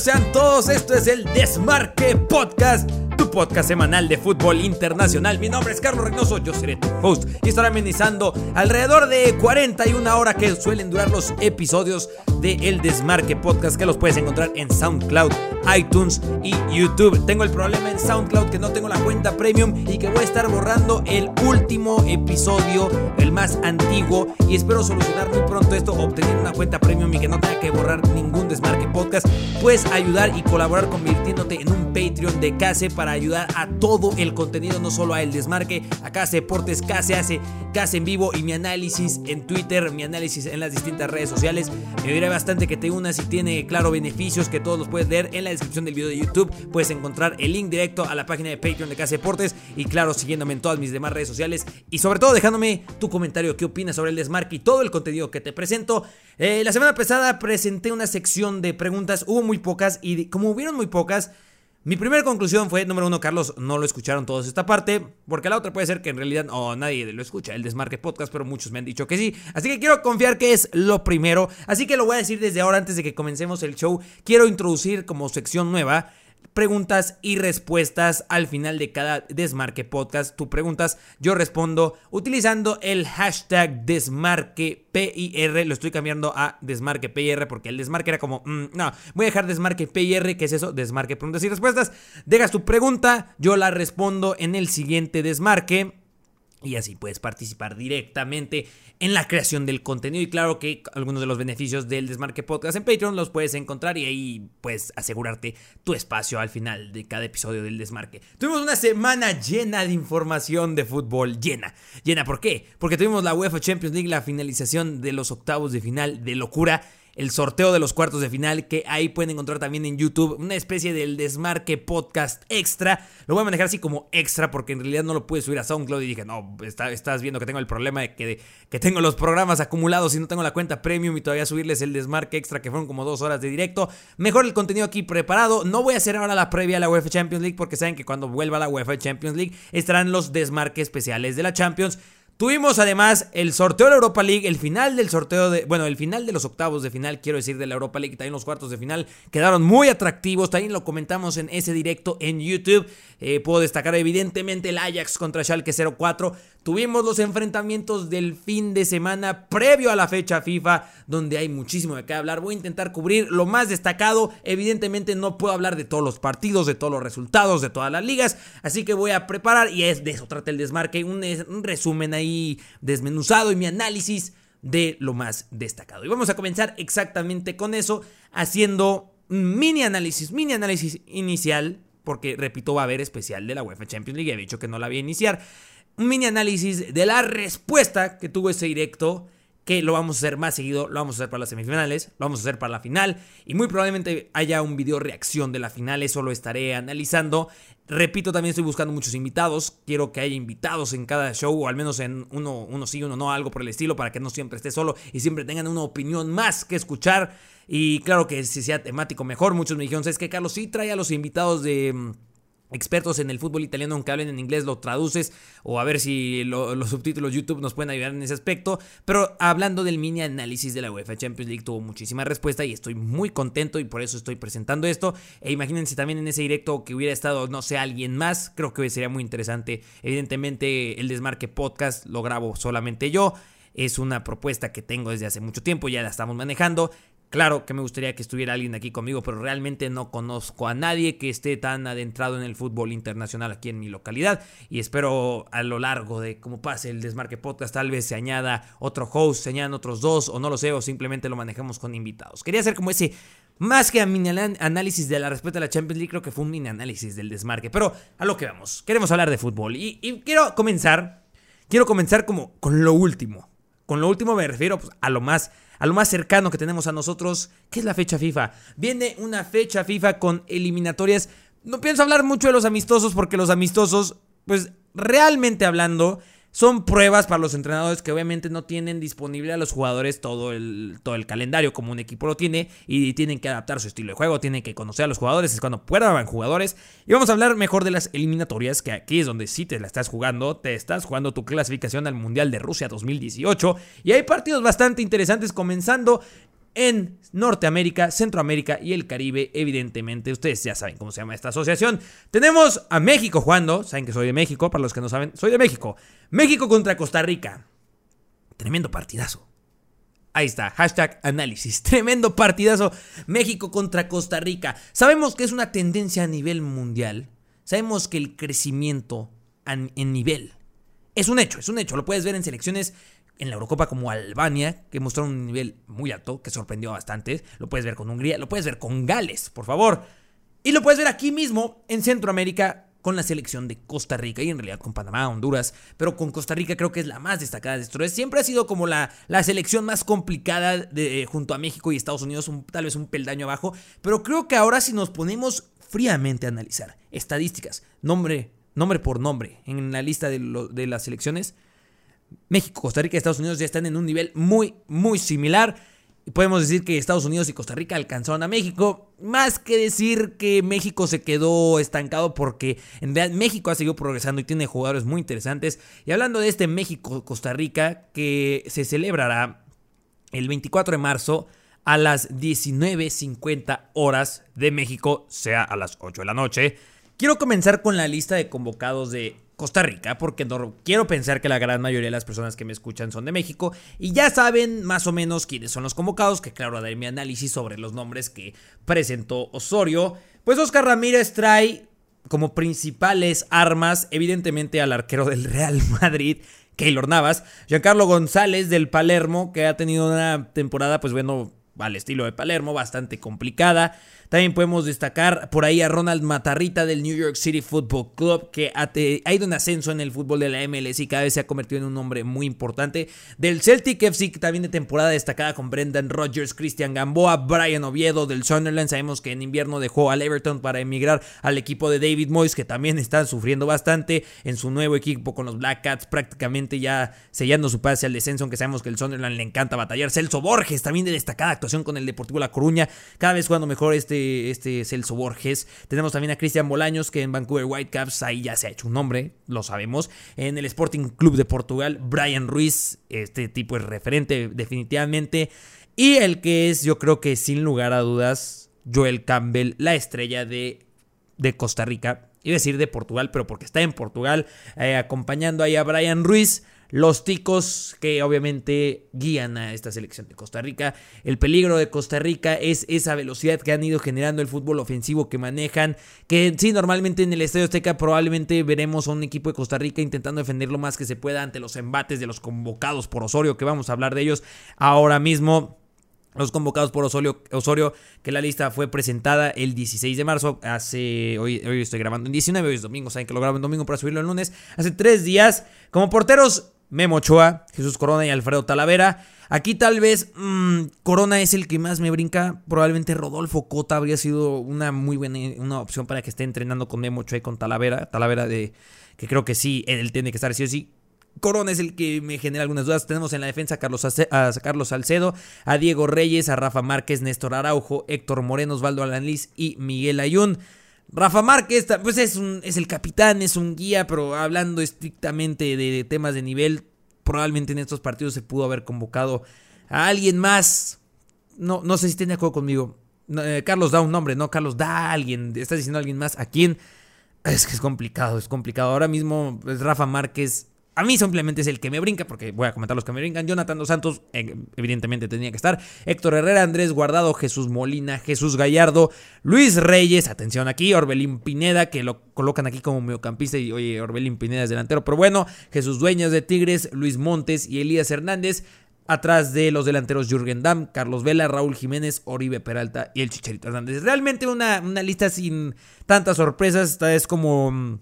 sean todos. Esto es el Desmarque Podcast tu podcast semanal de fútbol internacional. Mi nombre es Carlos Reynoso, yo seré tu host y estaré amenizando alrededor de 41 horas que suelen durar los episodios de El Desmarque Podcast que los puedes encontrar en SoundCloud, iTunes y YouTube. Tengo el problema en SoundCloud que no tengo la cuenta premium y que voy a estar borrando el último episodio, el más antiguo y espero solucionar muy pronto esto, obtener una cuenta premium y que no tenga que borrar ningún Desmarque Podcast. Puedes ayudar y colaborar convirtiéndote en un Patreon de Case para ayudar a todo el contenido, no solo a El Desmarque, acá se Deportes, Case hace Case en vivo y mi análisis en Twitter, mi análisis en las distintas redes sociales. Me diré bastante que te unas y tiene, claro, beneficios que todos los puedes leer en la descripción del video de YouTube. Puedes encontrar el link directo a la página de Patreon de Case Deportes y, claro, siguiéndome en todas mis demás redes sociales y, sobre todo, dejándome tu comentario, qué opinas sobre el Desmarque y todo el contenido que te presento. Eh, la semana pasada presenté una sección de preguntas, hubo muy pocas y como hubieron muy pocas, mi primera conclusión fue, número uno, Carlos, no lo escucharon todos esta parte, porque la otra puede ser que en realidad oh, nadie lo escucha, el Desmarque Podcast, pero muchos me han dicho que sí. Así que quiero confiar que es lo primero, así que lo voy a decir desde ahora antes de que comencemos el show. Quiero introducir como sección nueva preguntas y respuestas al final de cada Desmarque Podcast. Tú preguntas, yo respondo utilizando el hashtag DesmarquePIR. Lo estoy cambiando a DesmarquePIR porque el Desmarque era como, mm, no, voy a dejar DesmarquePIR, ¿qué es eso? Desmarque Preguntas y Respuestas. Dejas tu pregunta, yo la respondo en el siguiente Desmarque. Y así puedes participar directamente en la creación del contenido. Y claro que algunos de los beneficios del Desmarque Podcast en Patreon los puedes encontrar y ahí puedes asegurarte tu espacio al final de cada episodio del Desmarque. Tuvimos una semana llena de información de fútbol. Llena. Llena, ¿por qué? Porque tuvimos la UEFA Champions League, la finalización de los octavos de final de locura el sorteo de los cuartos de final, que ahí pueden encontrar también en YouTube, una especie del desmarque podcast extra. Lo voy a manejar así como extra, porque en realidad no lo pude subir a SoundCloud y dije, no, estás viendo que tengo el problema de que, que tengo los programas acumulados y no tengo la cuenta premium y todavía subirles el desmarque extra, que fueron como dos horas de directo. Mejor el contenido aquí preparado. No voy a hacer ahora la previa a la UEFA Champions League, porque saben que cuando vuelva la UEFA Champions League estarán los desmarques especiales de la Champions. Tuvimos además el sorteo de la Europa League, el final del sorteo de, bueno, el final de los octavos de final, quiero decir, de la Europa League, también los cuartos de final quedaron muy atractivos, también lo comentamos en ese directo en YouTube. Eh, puedo destacar evidentemente el Ajax contra Schalke 04. Tuvimos los enfrentamientos del fin de semana previo a la fecha FIFA, donde hay muchísimo de qué hablar. Voy a intentar cubrir lo más destacado. Evidentemente no puedo hablar de todos los partidos, de todos los resultados, de todas las ligas, así que voy a preparar, y es de eso trata el desmarque, un, resumen ahí desmenuzado y mi análisis de lo más destacado. Y vamos a comenzar exactamente con eso, haciendo un mini análisis, mini análisis inicial, porque repito, va a haber especial de la UEFA Champions League, he dicho que no la voy a iniciar. Un mini análisis de la respuesta que tuvo ese directo que lo vamos a hacer más seguido, lo vamos a hacer para las semifinales, lo vamos a hacer para la final y muy probablemente haya un video reacción de la final, eso lo estaré analizando. Repito, también estoy buscando muchos invitados, quiero que haya invitados en cada show o al menos en uno, uno sí, uno no, algo por el estilo para que no siempre esté solo y siempre tengan una opinión más que escuchar. Y claro que si sea temático mejor, muchos me dijeron, es que Carlos sí trae a los invitados de mm, expertos en el fútbol italiano, aunque hablen en inglés, lo traduces o a ver si los subtítulos YouTube nos pueden ayudar en ese aspecto. Pero hablando del mini análisis de la UEFA Champions League, tuvo muchísima respuesta y estoy muy contento y por eso estoy presentando esto. E imagínense también en ese directo que hubiera estado, no sé, alguien más, creo que sería muy interesante. Evidentemente, el Desmarque Podcast lo grabo solamente yo. Es una propuesta que tengo desde hace mucho tiempo, ya la estamos manejando. Claro que me gustaría que estuviera alguien aquí conmigo, pero realmente no conozco a nadie que esté tan adentrado en el fútbol internacional aquí en mi localidad. Y espero a lo largo de cómo pase el Desmarque Podcast, tal vez se añada otro host, se añadan otros dos, o no lo sé, o simplemente lo manejemos con invitados. Quería hacer como ese, más que a mini análisis de la respuesta a la Champions League, creo que fue un mini análisis del Desmarque. Pero a lo que vamos, queremos hablar de fútbol. Y, y quiero comenzar, quiero comenzar como con lo último. Con lo último me refiero pues, a lo más a lo más cercano que tenemos a nosotros, que es la fecha FIFA. Viene una fecha FIFA con eliminatorias. No pienso hablar mucho de los amistosos porque los amistosos, pues realmente hablando, son pruebas para los entrenadores que obviamente no tienen disponible a los jugadores todo el, todo el calendario como un equipo lo tiene y tienen que adaptar su estilo de juego, tienen que conocer a los jugadores, es cuando puedan jugadores. Y vamos a hablar mejor de las eliminatorias, que aquí es donde sí te la estás jugando, te estás jugando tu clasificación al Mundial de Rusia 2018 y hay partidos bastante interesantes comenzando en Norteamérica, Centroamérica y el Caribe, evidentemente. Ustedes ya saben cómo se llama esta asociación. Tenemos a México jugando, saben que soy de México, para los que no saben, soy de México. México contra Costa Rica. Tremendo partidazo. Ahí está, hashtag análisis. Tremendo partidazo. México contra Costa Rica. Sabemos que es una tendencia a nivel mundial. Sabemos que el crecimiento en nivel es un hecho, es un hecho. Lo puedes ver en selecciones en la Eurocopa como Albania, que mostró un nivel muy alto, que sorprendió bastante. Lo puedes ver con Hungría, lo puedes ver con Gales, por favor. Y lo puedes ver aquí mismo en Centroamérica con la selección de Costa Rica y en realidad con Panamá, Honduras, pero con Costa Rica creo que es la más destacada de estos. Siempre ha sido como la, la selección más complicada de, junto a México y Estados Unidos, tal vez un peldaño abajo, pero creo que ahora si nos ponemos fríamente a analizar estadísticas, nombre, nombre por nombre, en la lista de, de las selecciones, México, Costa Rica y Estados Unidos ya están en un nivel muy, muy similar. Y podemos decir que Estados Unidos y Costa Rica alcanzaron a México. Más que decir que México se quedó estancado porque en realidad México ha seguido progresando y tiene jugadores muy interesantes. Y hablando de este México-Costa Rica que se celebrará el 24 de marzo a las 19.50 horas de México, sea a las 8 de la noche. Quiero comenzar con la lista de convocados de Costa Rica, porque no quiero pensar que la gran mayoría de las personas que me escuchan son de México y ya saben más o menos quiénes son los convocados, que claro, daré mi análisis sobre los nombres que presentó Osorio. Pues Oscar Ramírez trae como principales armas, evidentemente al arquero del Real Madrid, Keylor Navas, Giancarlo González del Palermo, que ha tenido una temporada, pues bueno, al estilo de Palermo, bastante complicada. También podemos destacar por ahí a Ronald Matarrita del New York City Football Club, que ha, ido en ascenso en el fútbol de la MLS y cada vez se ha convertido en un hombre muy importante. Del Celtic FC, también de temporada destacada con Brendan Rodgers, Christian Gamboa, Brian Oviedo del Sunderland. Sabemos que en invierno dejó al Everton para emigrar al equipo de David Moyes, que también está sufriendo bastante en su nuevo equipo con los Black Cats, prácticamente ya sellando su pase al descenso, aunque sabemos que el Sunderland le encanta batallar. Celso Borges, también de destacada actuación con el Deportivo La Coruña, cada vez jugando mejor este este, Celso Borges. Tenemos también a Cristian Bolaños, que en Vancouver Whitecaps ahí ya se ha hecho un nombre, lo sabemos. En el Sporting Club de Portugal, Brian Ruiz, este tipo es referente definitivamente. Y el que es, yo creo que sin lugar a dudas, Joel Campbell, la estrella de, de Costa Rica. Iba a decir de Portugal, pero porque está en Portugal, eh, acompañando ahí a Brian Ruiz los ticos que obviamente guían a esta selección de Costa Rica. El peligro de Costa Rica es esa velocidad que han ido generando el fútbol ofensivo que manejan, que sí, normalmente en el Estadio Azteca probablemente veremos a un equipo de Costa Rica intentando defender lo más que se pueda ante los embates de los convocados por Osorio, que vamos a hablar de ellos ahora mismo. Los convocados por Osorio, Osorio, que la lista fue presentada el 16 de marzo, hace, hoy, hoy estoy grabando en 19, hoy es domingo, saben que lo grabo en domingo para subirlo el lunes, hace tres días, como porteros Memo Ochoa, Jesús Corona y Alfredo Talavera. Aquí tal vez mm, Corona es el que más me brinca. Probablemente Rodolfo Cota habría sido una muy buena una opción para que esté entrenando con Memo Ochoa y con Talavera. Talavera de que creo que sí, él tiene que estar sí o sí. Corona es el que me genera algunas dudas. Tenemos en la defensa a Carlos, a Carlos Salcedo, a Diego Reyes, a Rafa Márquez, Néstor Araujo, Héctor Moreno, Osvaldo Alanís y Miguel Ayun. Rafa Márquez, pues es, un, es el capitán, es un guía, pero hablando estrictamente de temas de nivel, probablemente en estos partidos se pudo haber convocado a alguien más. No, no sé si tiene acuerdo conmigo. Eh, Carlos da un nombre, ¿no? Carlos da a alguien. Estás diciendo a alguien más. ¿A quién? Es que es complicado, es complicado. Ahora mismo es Rafa Márquez a mí simplemente es el que me brinca, porque voy a comentar los que me brincan. Jonathan Dos Santos, eh, evidentemente tenía que estar. Héctor Herrera, Andrés Guardado, Jesús Molina, Jesús Gallardo, Luis Reyes, atención aquí, Orbelín Pineda, que lo colocan aquí como mediocampista. Y oye, Orbelín Pineda es delantero, pero bueno, Jesús Dueñas de Tigres, Luis Montes y Elías Hernández. Atrás de los delanteros Jürgen Damm, Carlos Vela, Raúl Jiménez, Oribe Peralta y el Chicharito Hernández. Realmente una, una lista sin tantas sorpresas. Esta es como mm,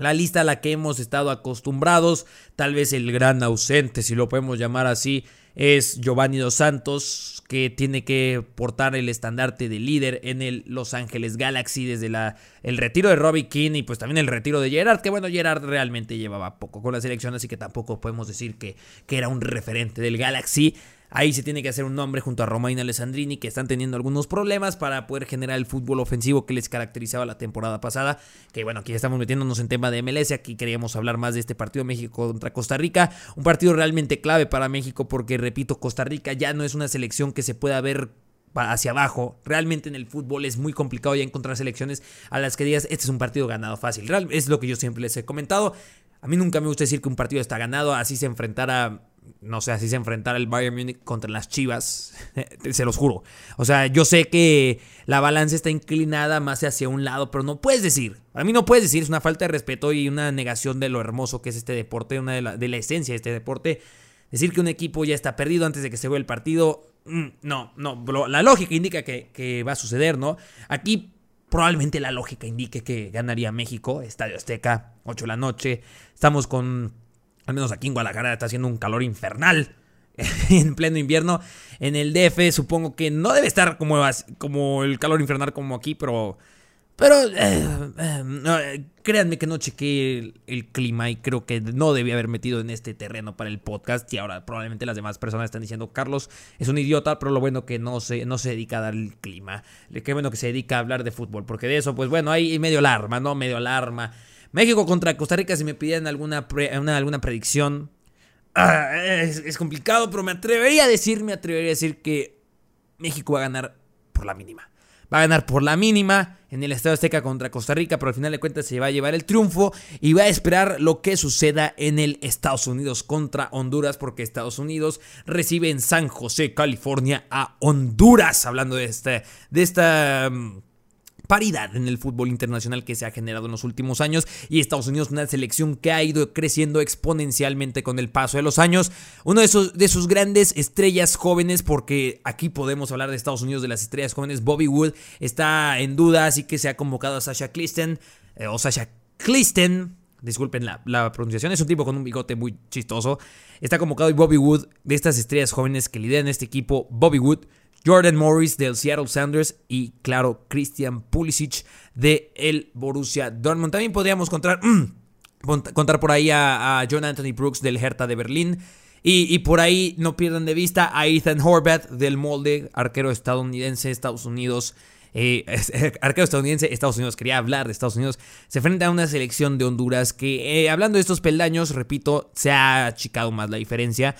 la lista a la que hemos estado acostumbrados, tal vez el gran ausente, si lo podemos llamar así, es Giovanni Dos Santos, que tiene que portar el estandarte de líder en el Los Ángeles Galaxy desde la, el retiro de Robbie King y pues también el retiro de Gerard, que bueno, Gerard realmente llevaba poco con la selección, así que tampoco podemos decir que, que era un referente del Galaxy. Ahí se tiene que hacer un nombre junto a Romain Alessandrini, que están teniendo algunos problemas para poder generar el fútbol ofensivo que les caracterizaba la temporada pasada. Que bueno, aquí estamos metiéndonos en tema de MLS. Aquí queríamos hablar más de este partido México contra Costa Rica. Un partido realmente clave para México porque, repito, Costa Rica ya no es una selección que se pueda ver hacia abajo. Realmente en el fútbol es muy complicado ya encontrar selecciones a las que digas, este es un partido ganado fácil. Real, es lo que yo siempre les he comentado. A mí nunca me gusta decir que un partido está ganado, así se enfrentara, no sé, así se enfrentara el Bayern Munich contra las Chivas, se los juro. O sea, yo sé que la balanza está inclinada más hacia un lado, pero no puedes decir, a mí no puedes decir, es una falta de respeto y una negación de lo hermoso que es este deporte, una de la, esencia de este deporte. Decir que un equipo ya está perdido antes de que se vea el partido, mm, no, no, la lógica indica que, que va a suceder, ¿no? Aquí probablemente la lógica indique que ganaría México, Estadio Azteca, 8 de la noche. Estamos con, al menos aquí en Guadalajara está haciendo un calor infernal en pleno invierno. En el DF supongo que no debe estar como, el calor infernal como aquí, pero pero eh, eh, créanme que no chequé el, clima y creo que no debía haber metido en este terreno para el podcast. Y ahora probablemente las demás personas están diciendo, Carlos es un idiota, pero lo bueno que no se, no se dedica a dar el clima. Qué bueno que se dedica a hablar de fútbol, porque de eso, pues bueno, hay medio alarma, ¿no? Medio alarma. México contra Costa Rica, si me pidieran alguna, alguna predicción, ah, es, es complicado, pero me atrevería a decir, me atrevería a decir que México va a ganar por la mínima. Va a ganar por la mínima en el Estadio Azteca contra Costa Rica, pero al final de cuentas se va a llevar el triunfo y va a esperar lo que suceda en el Estados Unidos contra Honduras, porque Estados Unidos recibe en San José, California, a Honduras. Hablando de, este, de esta mm, paridad en el fútbol internacional que se ha generado en los últimos años y Estados Unidos una selección que ha ido creciendo exponencialmente con el paso de los años. Uno de sus, de sus grandes estrellas jóvenes, porque aquí podemos hablar de Estados Unidos de las estrellas jóvenes, Bobby Wood está en duda, así que se ha convocado a Sasha Clisten, eh, o Sasha Clisten, disculpen la, la, pronunciación, es un tipo con un bigote muy chistoso. Está convocado y Bobby Wood, de estas estrellas jóvenes que lideran este equipo, Bobby Wood Jordan Morris del Seattle Sounders y claro, Christian Pulisic de el Borussia Dortmund. También podríamos contar, contar por ahí a, John Anthony Brooks del Hertha de Berlín. Y, por ahí no pierdan de vista a Ethan Horvath del Molde, arquero estadounidense, Estados Unidos. Eh, arquero estadounidense, Estados Unidos, quería hablar de Estados Unidos, se enfrenta a una selección de Honduras que, eh, hablando de estos peldaños, repito, se ha achicado más la diferencia.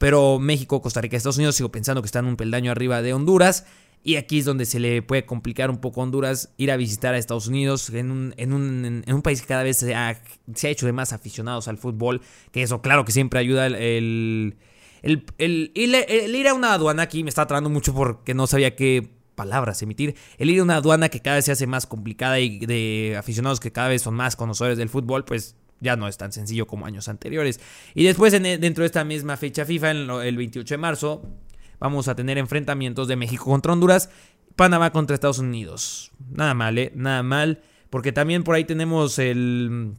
Pero México, Costa Rica, Estados Unidos, sigo pensando que están un peldaño arriba de Honduras. Y aquí es donde se le puede complicar un poco a Honduras ir a visitar a Estados Unidos en un, en un, en un país que cada vez se ha, se ha, hecho de más aficionados al fútbol. Que eso, claro que siempre ayuda el, el, el, ir a una aduana aquí me está tratando mucho porque no sabía qué palabras emitir. El ir a una aduana que cada vez se hace más complicada y de aficionados que cada vez son más conocedores del fútbol, pues ya no es tan sencillo como años anteriores. Y después, dentro de esta misma fecha FIFA, el 28 de marzo, vamos a tener enfrentamientos de México contra Honduras, Panamá contra Estados Unidos. Nada mal, ¿eh? Nada mal. Porque también por ahí tenemos el,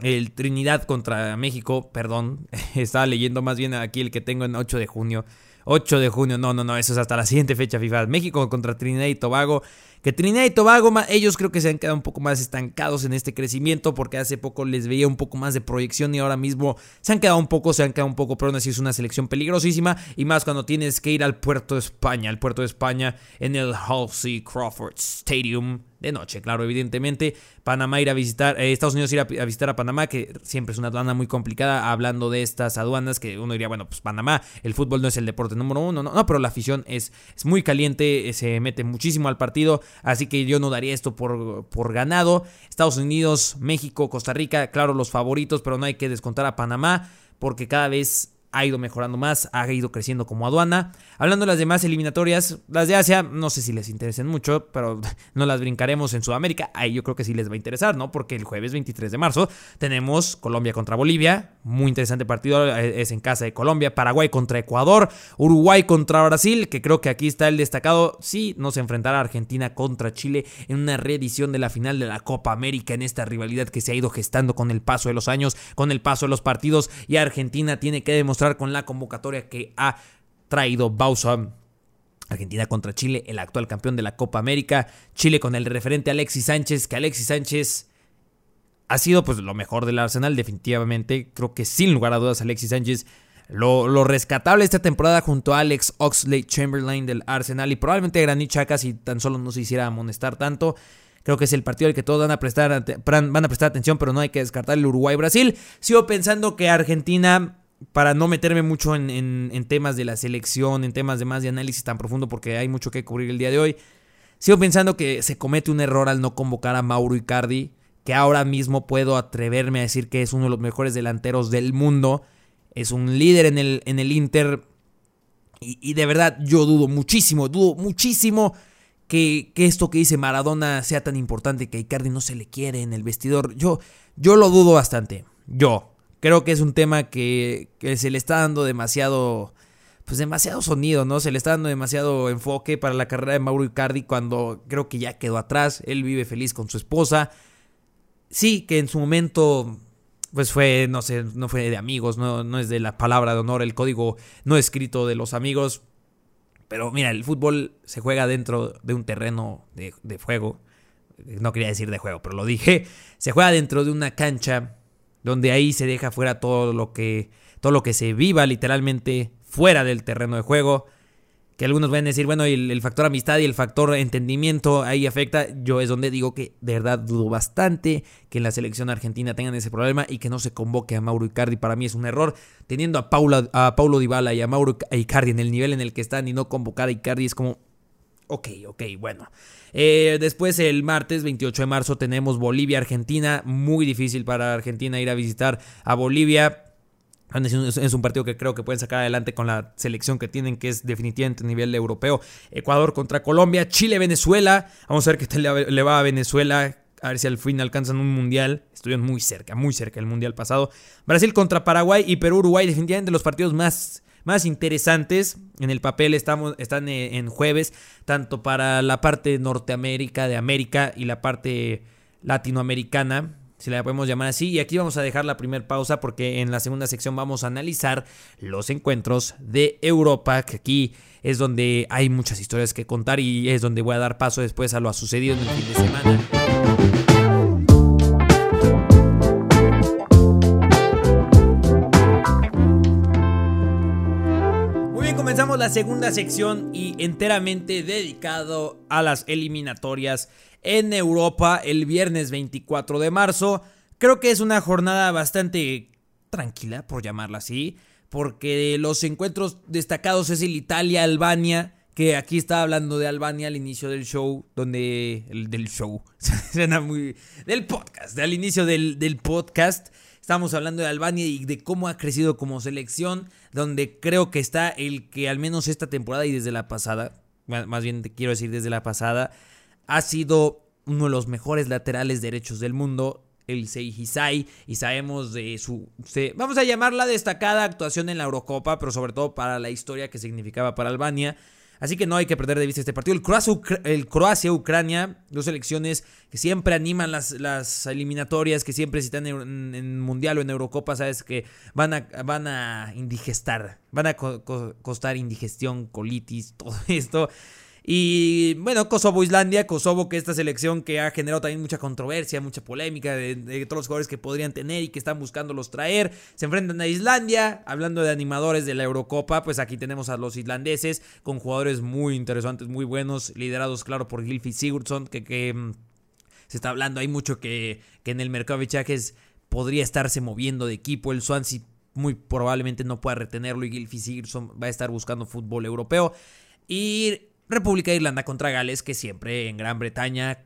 el Trinidad contra México, perdón. Estaba leyendo más bien aquí el que tengo en 8 de junio. 8 de junio, no, no, no, eso es hasta la siguiente fecha FIFA. México contra Trinidad y Tobago. Que Trinidad y Tobago, ellos creo que se han quedado un poco más estancados en este crecimiento porque hace poco les veía un poco más de proyección y ahora mismo se han quedado un poco, se han quedado un poco, pero aún así es una selección peligrosísima y más cuando tienes que ir al puerto de España, al puerto de España en el Halsey Crawford Stadium de noche, claro, evidentemente. Panamá ir a visitar, eh, Estados Unidos ir a, visitar a Panamá, que siempre es una aduana muy complicada, hablando de estas aduanas, que uno diría, bueno, pues Panamá, el fútbol no es el deporte número uno, no, no pero la afición es, es muy caliente, eh, se mete muchísimo al partido, así que yo no daría esto por, por ganado. Estados Unidos, México, Costa Rica, claro, los favoritos, pero no hay que descontar a Panamá, porque cada vez ha ido mejorando más, ha ido creciendo como aduana. Hablando de las demás eliminatorias, las de Asia, no sé si les interesen mucho, pero no las brincaremos en Sudamérica. Ahí yo creo que sí les va a interesar, ¿no? Porque el jueves 23 de marzo tenemos Colombia contra Bolivia, muy interesante partido, eh, es en casa de Colombia, Paraguay contra Ecuador, Uruguay contra Brasil, que creo que aquí está el destacado. Sí, nos enfrentará Argentina contra Chile en una reedición de la final de la Copa América en esta rivalidad que se ha ido gestando con el paso de los años, con el paso de los partidos y Argentina tiene que demostrar con la convocatoria que ha traído Bausa. Argentina contra Chile, el actual campeón de la Copa América. Chile con el referente Alexis Sánchez, que Alexis Sánchez ha sido pues lo mejor del Arsenal definitivamente. Creo que sin lugar a dudas Alexis Sánchez lo, rescatable esta temporada junto a Alex Oxley Chamberlain del Arsenal y probablemente Granit Xhaka si tan solo no se hiciera amonestar tanto. Creo que es el partido al que todos van a prestar, van a prestar atención, pero no hay que descartar el Uruguay-Brasil. Sigo pensando que Argentina, para no meterme mucho en, en, temas de la selección, en temas de más de análisis tan profundo, porque hay mucho que cubrir el día de hoy, sigo pensando que se comete un error al no convocar a Mauro Icardi, que ahora mismo puedo atreverme a decir que es uno de los mejores delanteros del mundo es un líder en el, en el Inter. Y, de verdad yo dudo muchísimo, dudo muchísimo que, esto que dice Maradona sea tan importante que Icardi no se le quiere en el vestidor. Yo, yo lo dudo bastante. Yo. Creo que es un tema que, se le está dando demasiado pues demasiado sonido, ¿no? Se le está dando demasiado enfoque para la carrera de Mauro Icardi cuando creo que ya quedó atrás. Él vive feliz con su esposa. Sí, que en su momento pues fue, no sé, no fue de amigos, no, no es de la palabra de honor, el código no escrito de los amigos. Pero mira, el fútbol se juega dentro de un terreno de, de fuego. No quería decir de juego, pero lo dije. Se juega dentro de una cancha donde ahí se deja fuera todo lo que, todo lo que se viva literalmente fuera del terreno de juego que algunos van a decir, bueno, el, factor amistad y el factor entendimiento ahí afecta. Yo es donde digo que de verdad dudo bastante que en la selección argentina tengan ese problema y que no se convoque a Mauro Icardi. Para mí es un error. Teniendo a, Paula, a Paulo Dybala y a Mauro Icardi en el nivel en el que están y no convocar a Icardi es como... Ok, ok, bueno. Eh, después el martes 28 de marzo tenemos Bolivia-Argentina. Muy difícil para Argentina ir a visitar a Bolivia. Es un partido que creo que pueden sacar adelante con la selección que tienen, que es definitivamente a nivel europeo. Ecuador contra Colombia, Chile, Venezuela. Vamos a ver qué tal le va a Venezuela. A ver si al fin alcanzan un mundial. Estuvieron muy cerca, muy cerca del mundial pasado. Brasil contra Paraguay y Perú-Uruguay. Definitivamente los partidos más, más interesantes. En el papel estamos, están eh, en jueves, tanto para la parte Norteamérica de América y la parte latinoamericana si la podemos llamar así. Y aquí vamos a dejar la primera pausa porque en la segunda sección vamos a analizar los encuentros de Europa, que aquí es donde hay muchas historias que contar y es donde voy a dar paso después a lo sucedido en el fin de semana. La segunda sección y enteramente dedicado a las eliminatorias en Europa el viernes 24 de marzo. Creo que es una jornada bastante tranquila, por llamarla así, porque los encuentros destacados es el Italia-Albania, que aquí estaba hablando de Albania al inicio del show, donde... El, del show, del podcast, al inicio del, del podcast. Estamos hablando de Albania y de cómo ha crecido como selección, donde creo que está el que al menos esta temporada y desde la pasada, más bien quiero decir desde la pasada, ha sido uno de los mejores laterales derechos del mundo, el Seijisai, y sabemos de su, vamos a llamarla destacada actuación en la Eurocopa, pero sobre todo para la historia que significaba para Albania. Así que no hay que perder de vista este partido. El Croacia-Ucrania, dos selecciones que siempre animan las, las eliminatorias, que siempre si están en, Mundial o en Eurocopa, sabes que van a, van a indigestar, van a costar indigestión, colitis, todo esto. Y bueno, Kosovo-Islandia, Kosovo que esta selección que ha generado también mucha controversia, mucha polémica de, todos los jugadores que podrían tener y que están buscándolos traer. Se enfrentan a Islandia, hablando de animadores de la Eurocopa, pues aquí tenemos a los islandeses con jugadores muy interesantes, muy buenos, liderados claro por Gilfi Sigurdsson, que, mm, se está hablando, hay mucho que, que en el mercado de fichajes podría estarse moviendo de equipo, el Swansea muy probablemente no pueda retenerlo y Gilfi Sigurdsson va a estar buscando fútbol europeo. Y República de Irlanda contra Gales, que siempre en Gran Bretaña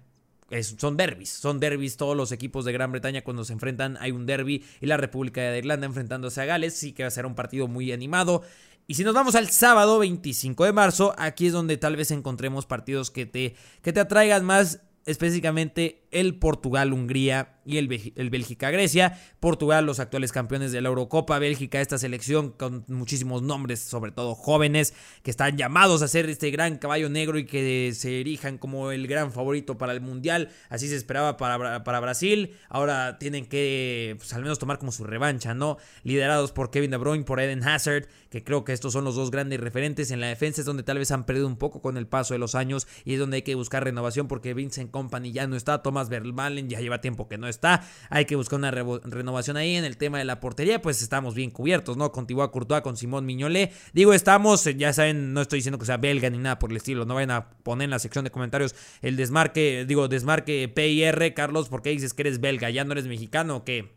son derbis, son derbis todos los equipos de Gran Bretaña cuando se enfrentan, hay un derby y la República de Irlanda enfrentándose a Gales, sí que va a ser un partido muy animado. Y si nos vamos al sábado 25 de marzo, aquí es donde tal vez encontremos partidos que te, que te atraigan más específicamente el Portugal-Hungría y el, Bélgica-Grecia. Portugal, los actuales campeones de la Eurocopa. Bélgica, esta selección con muchísimos nombres, sobre todo jóvenes, que están llamados a ser este gran caballo negro y que se erijan como el gran favorito para el Mundial. Así se esperaba para, para Brasil. Ahora tienen que, pues, al menos tomar como su revancha, ¿no? Liderados por Kevin De Bruyne, por Eden Hazard, que creo que estos son los dos grandes referentes en la defensa. Es donde tal vez han perdido un poco con el paso de los años y es donde hay que buscar renovación porque Vincent Company ya no está. Thomas Thomas Vermaelen ya lleva tiempo que no está. Hay que buscar una renovación ahí en el tema de la portería, pues estamos bien cubiertos, ¿no? Con Courtois, con Simón Miñolé. Digo, estamos, ya saben, no estoy diciendo que sea belga ni nada por el estilo, no vayan a poner en la sección de comentarios el desmarque, digo, desmarque PIR, Carlos, porque dices que eres belga, ya no eres mexicano, ¿qué?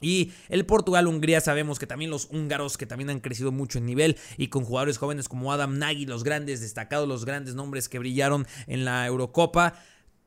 Y el Portugal-Hungría sabemos que también los húngaros que también han crecido mucho en nivel y con jugadores jóvenes como Adam Nagy, los grandes destacados, los grandes nombres que brillaron en la Eurocopa,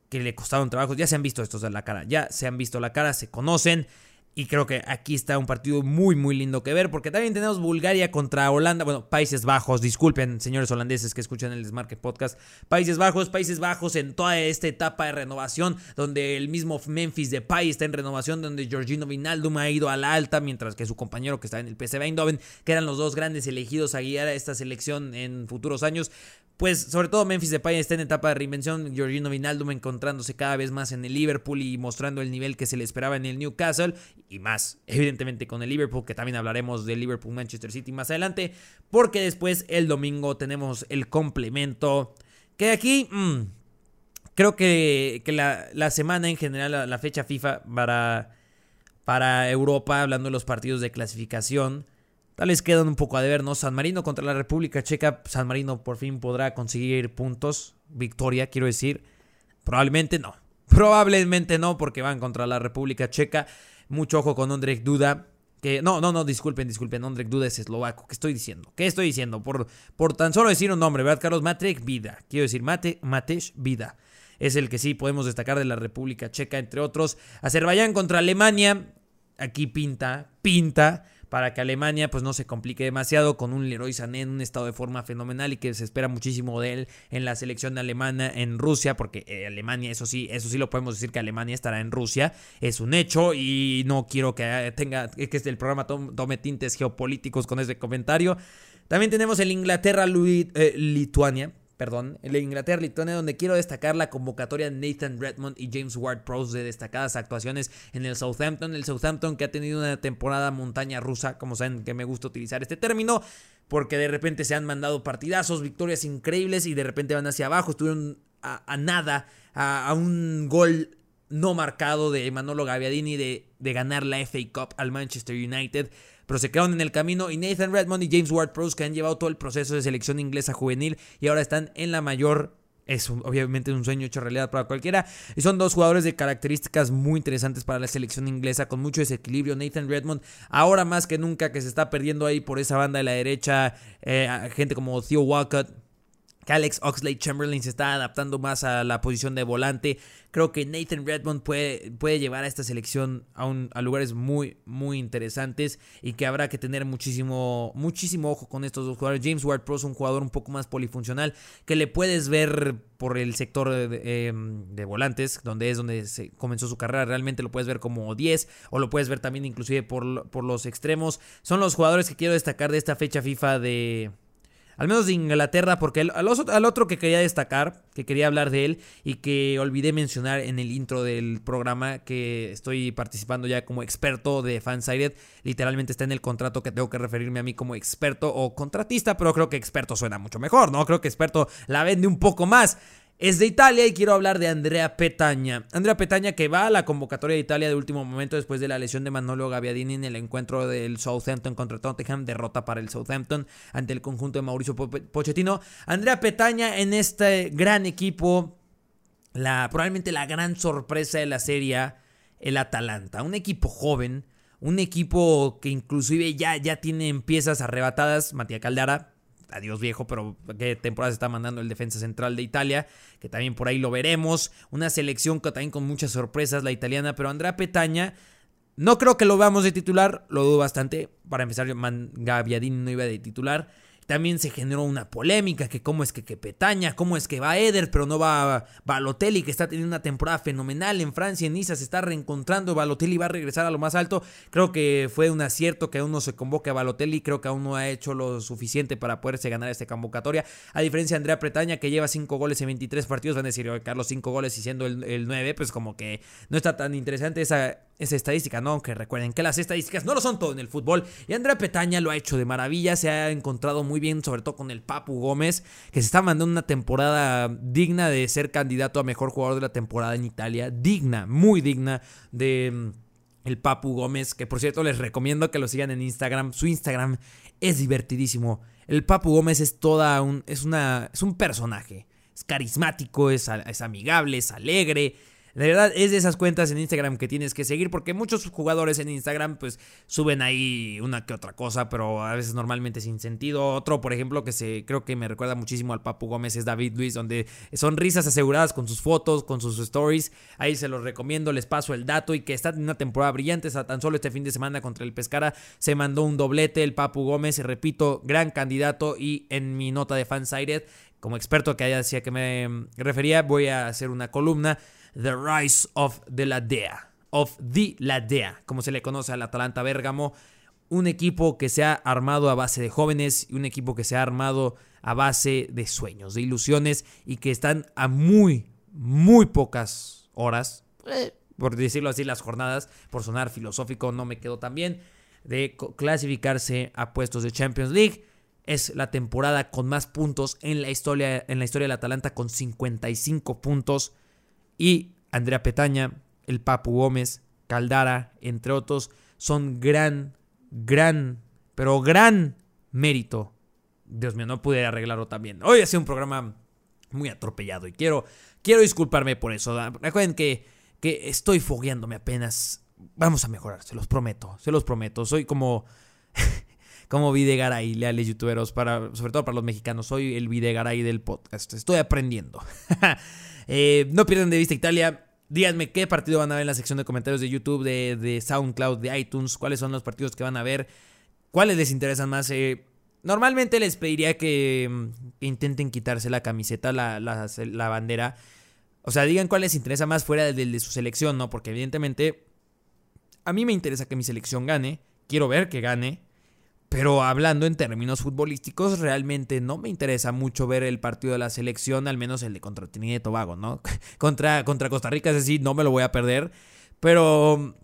que le costaron trabajos, ya se han visto estos de la cara, ya se han visto la cara, se conocen. Y creo que aquí está un partido muy, muy lindo que ver, porque también tenemos Bulgaria contra Holanda, bueno, Países Bajos, disculpen, señores holandeses que escuchan el Desmarque Podcast, Países Bajos, Países Bajos en toda esta etapa de renovación, donde el mismo Memphis de País está en renovación, donde Georgino Vinaldum ha ido a la alta, mientras que su compañero que está en el PSV Eindhoven, que eran los dos grandes elegidos a guiar a esta selección en futuros años, pues sobre todo Memphis Depay está en etapa de reinvención, Georgino Vinaldum encontrándose cada vez más en el Liverpool y mostrando el nivel que se le esperaba en el Newcastle y más evidentemente con el Liverpool, que también hablaremos del Liverpool Manchester City más adelante, porque después el domingo tenemos el complemento que aquí mm, creo que, la, semana en general, la, fecha FIFA para, para Europa, hablando de los partidos de clasificación, Tal vez quedan un poco a deber, ¿no? San Marino contra la República Checa. San Marino por fin podrá conseguir puntos. Victoria, quiero decir. Probablemente no. Probablemente no, porque van contra la República Checa. Mucho ojo con Ondrej Duda. Que, no, no, no, disculpen, disculpen. Ondrej Duda es eslovaco. ¿Qué estoy diciendo? ¿Qué estoy diciendo? Por, por tan solo decir un nombre, ¿verdad, Carlos? Matej Vida. Quiero decir, Mate, Matej Vida. Es el que sí podemos destacar de la República Checa, entre otros. Azerbaiyán contra Alemania. Aquí pinta, pinta para que Alemania pues no se complique demasiado con un Leroy Sané en un estado de forma fenomenal y que se espera muchísimo de él en la selección alemana en Rusia, porque eh, Alemania, eso sí, eso sí lo podemos decir que Alemania estará en Rusia, es un hecho y no quiero que tenga que este el programa tome tintes geopolíticos con ese comentario. También tenemos el Inglaterra-Lituania, eh, perdón, el Inglaterra Lituania, donde quiero destacar la convocatoria de Nathan Redmond y James Ward Prowse de destacadas actuaciones en el Southampton. El Southampton que ha tenido una temporada montaña rusa, como saben que me gusta utilizar este término, porque de repente se han mandado partidazos, victorias increíbles y de repente van hacia abajo. Estuvieron a, nada, a, un gol no marcado de Manolo Gaviadini de ganar la FA Cup al Manchester United pero se quedaron en el camino y Nathan Redmond y James Ward-Prowse que han llevado todo el proceso de selección inglesa juvenil y ahora están en la mayor es obviamente un sueño hecho realidad para cualquiera. Y son dos jugadores de características muy interesantes para la selección inglesa, con mucho desequilibrio. Nathan Redmond, ahora más que nunca, que se está perdiendo ahí por esa banda de la derecha, eh, gente como Theo Walcott. Alex Oxley Chamberlain se está adaptando más a la posición de volante. Creo que Nathan Redmond puede, puede llevar a esta selección a, lugares muy, muy interesantes y que habrá que tener muchísimo, muchísimo ojo con estos dos jugadores. James Ward-Prowse es un jugador un poco más polifuncional que le puedes ver por el sector de, em, volantes, donde es donde se comenzó su carrera. Realmente lo puedes ver como 10 o lo puedes ver también inclusive por, por los extremos. Son los jugadores que quiero destacar de esta fecha FIFA de al menos de Inglaterra, porque al, otro que quería destacar, que quería hablar de él y que olvidé mencionar en el intro del programa, que estoy participando ya como experto de Fansided, literalmente está en el contrato que tengo que referirme a mí como experto o contratista, pero creo que experto suena mucho mejor, ¿no? Creo que experto la vende un poco más es de Italia y quiero hablar de Andrea Petaña. Andrea Petaña que va a la convocatoria de Italia de último momento después de la lesión de Manolo Gaviadini en el encuentro del Southampton contra Tottenham, derrota para el Southampton ante el conjunto de Mauricio Pochettino. Andrea Petaña en este gran equipo, la, probablemente la gran sorpresa de la serie, el Atalanta, un equipo joven, un equipo que inclusive ya, ya tiene piezas arrebatadas, Matías Caldara, adiós viejo, pero qué temporada se está mandando el defensa central de Italia, que también por ahí lo veremos. Una selección que también con muchas sorpresas, la italiana, pero Andrea Petaña, no creo que lo veamos de titular, lo dudo bastante. Para empezar, Gaviadini no iba de titular. También se generó una polémica, que cómo es que, que Petaña, cómo es que va Eder, pero no va Balotelli, que está teniendo una temporada fenomenal en Francia, en Niza, se está reencontrando, Balotelli va a regresar a lo más alto. Creo que fue un acierto que aún no se convoque a Balotelli, creo que aún no ha hecho lo suficiente para poderse ganar esta convocatoria. A diferencia de Andrea Petaña, que lleva 5 goles en 23 partidos, van a decir, Carlos, 5 goles y siendo el, el 9, pues como que no está tan interesante esa esa estadística, ¿no? Aunque recuerden que las estadísticas no lo son todo en el fútbol. Y Andrea Petaña lo ha hecho de maravilla, se ha encontrado muy bien, sobre todo con el Papu Gómez, que se está mandando una temporada digna de ser candidato a mejor jugador de la temporada en Italia. Digna, muy digna de mm, el Papu Gómez, que por cierto les recomiendo que lo sigan en Instagram. Su Instagram es divertidísimo. El Papu Gómez es toda un, es una, es un personaje. Es carismático, es, es amigable, es alegre de verdad, es de esas cuentas en Instagram que tienes que seguir porque muchos jugadores en Instagram pues suben ahí una que otra cosa, pero a veces normalmente sin sentido. Otro, por ejemplo, que se creo que me recuerda muchísimo al Papu Gómez es David Luis, donde son risas aseguradas con sus fotos, con sus stories. Ahí se los recomiendo, les paso el dato y que está en una temporada brillante. tan solo este fin de semana contra el Pescara se mandó un doblete el Papu Gómez, y repito, gran candidato y en mi nota de Fansided, como experto que haya decía que me refería, voy a hacer una columna The Rise of the Ladea, of the Ladea, como se le conoce al Atalanta Bérgamo, un equipo que se ha armado a base de jóvenes y un equipo que se ha armado a base de sueños, de ilusiones y que están a muy, muy pocas horas, eh, por decirlo así, las jornadas, por sonar filosófico, no me quedo tan bien, de clasificarse a puestos de Champions League. Es la temporada con más puntos en la historia, en la historia del Atalanta con 55 puntos y Andrea Petaña, el Papu Gómez, Caldara, entre otros, son gran, gran, pero gran mérito. Dios mío, no pude arreglarlo también. Hoy ha sido un programa muy atropellado y quiero, quiero disculparme por eso. Recuerden que, que estoy fogueándome apenas. Vamos a mejorar, se los prometo, se los prometo. Soy como, como Videgaray, leales youtuberos, para, sobre todo para los mexicanos. Soy el Videgaray del podcast. Estoy aprendiendo. Eh, no pierdan de vista Italia. Díganme qué partido van a ver en la sección de comentarios de YouTube, de, SoundCloud, de iTunes. ¿Cuáles son los partidos que van a ver? ¿Cuáles les interesan más? Eh, normalmente les pediría que, mm, intenten quitarse la camiseta, la, la, bandera. O sea, digan cuál les interesa más fuera del de su selección, ¿no? Porque evidentemente a mí me interesa que mi selección gane. Quiero ver que gane. Pero hablando en términos futbolísticos, realmente no me interesa mucho ver el partido de la selección, al menos el de contra Trinidad y Tobago, ¿no? contra, contra Costa Rica, es decir, no me lo voy a perder. Pero